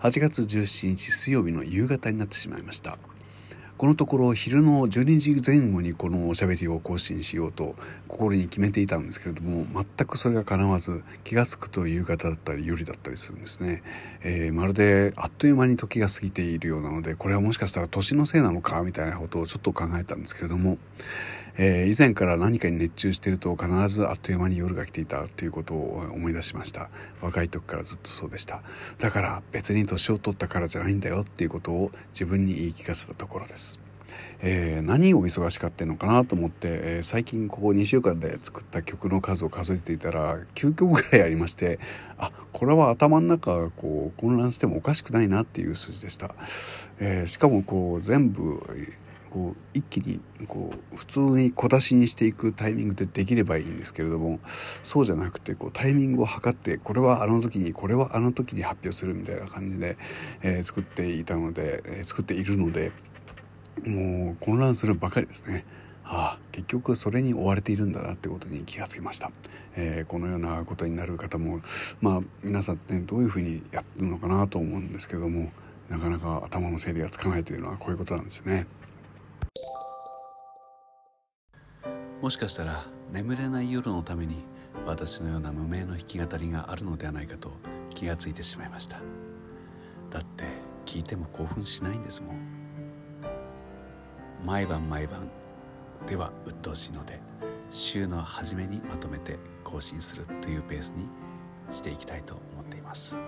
8月17日水曜日の夕方になってしまいました。このところ昼の12時前後にこのおしゃべりを更新しようと心に決めていたんですけれども全くそれが叶わず気が付くと夕方だったり夜だったりするんですね、えー、まるであっという間に時が過ぎているようなのでこれはもしかしたら年のせいなのかみたいなことをちょっと考えたんですけれどもえー、以前から何かに熱中していると必ずあっという間に夜が来ていたということを思い出しました。若い時からずっとそうでした。だから別に年を取ったからじゃないんだよっていうことを自分に言い聞かせたところです。えー、何を忙しかってんのかなと思って、えー、最近ここ2週間で作った曲の数を数えていたら9曲ぐらいありましてあこれは頭の中がこう混乱してもおかしくないなっていう数字でした、えー、しかもこう全部こう一気にこう普通に小出しにしていくタイミングでできればいいんですけれどもそうじゃなくてこうタイミングを測ってこれはあの時にこれはあの時に発表するみたいな感じで、えー、作っていたので、えー、作っているのでもう混乱するばかりですね。ああ結局それに追われているんだなってことに気がつきました、えー、このようなことになる方もまあ皆さんねどういうふうにやってるのかなと思うんですけどもなかなか頭の整理がつかないというのはこういうことなんですね。もしかしたら眠れない夜のために私のような無名の弾き語りがあるのではないかと気がついてしまいましただって聞いても興奮しないんですもん毎晩毎晩では鬱陶しいので週の初めにまとめて更新するというペースにしていきたいと思っています。